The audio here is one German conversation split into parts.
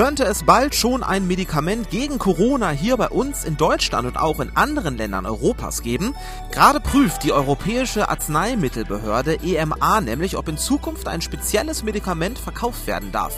Könnte es bald schon ein Medikament gegen Corona hier bei uns in Deutschland und auch in anderen Ländern Europas geben? Gerade prüft die Europäische Arzneimittelbehörde EMA nämlich, ob in Zukunft ein spezielles Medikament verkauft werden darf.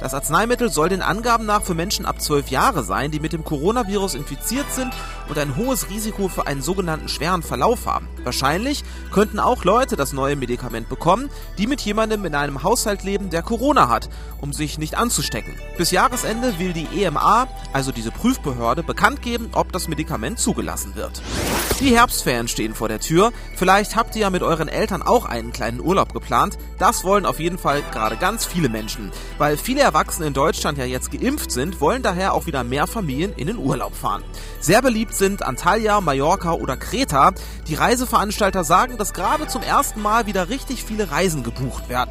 Das Arzneimittel soll den Angaben nach für Menschen ab 12 Jahre sein, die mit dem Coronavirus infiziert sind und ein hohes Risiko für einen sogenannten schweren Verlauf haben. Wahrscheinlich könnten auch Leute das neue Medikament bekommen, die mit jemandem in einem Haushalt leben, der Corona hat, um sich nicht anzustecken. Bis Jahresende will die EMA, also diese Prüfbehörde, bekannt geben, ob das Medikament zugelassen wird. Die Herbstferien stehen vor der Tür. Vielleicht habt ihr ja mit euren Eltern auch einen kleinen Urlaub geplant. Das wollen auf jeden Fall gerade ganz viele Menschen. Weil viele Erwachsene in Deutschland ja jetzt geimpft sind, wollen daher auch wieder mehr Familien in den Urlaub fahren. Sehr beliebt sind Antalya, Mallorca oder Kreta. Die Reiseveranstalter sagen, dass gerade zum ersten Mal wieder richtig viele Reisen gebucht werden.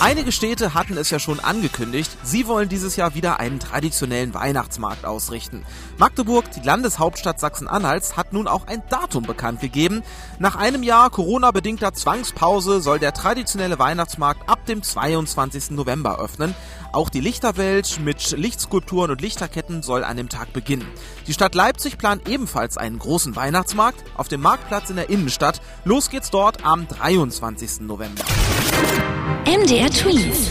Einige Städte hatten es ja schon angekündigt, sie wollen dieses Jahr wieder einen traditionellen Weihnachtsmarkt ausrichten. Magdeburg, die Landeshauptstadt Sachsen-Anhalts, hat nun auch ein Datum bekannt gegeben. Nach einem Jahr Corona-bedingter Zwangspause soll der traditionelle Weihnachtsmarkt ab dem 22. November öffnen. Auch die Lichterwelt mit Lichtskulpturen und Lichterketten soll an dem Tag beginnen. Die Stadt Leipzig plant ebenfalls einen großen Weihnachtsmarkt auf dem Marktplatz in der Innenstadt. Los geht's dort am 23. November. MDR Twins.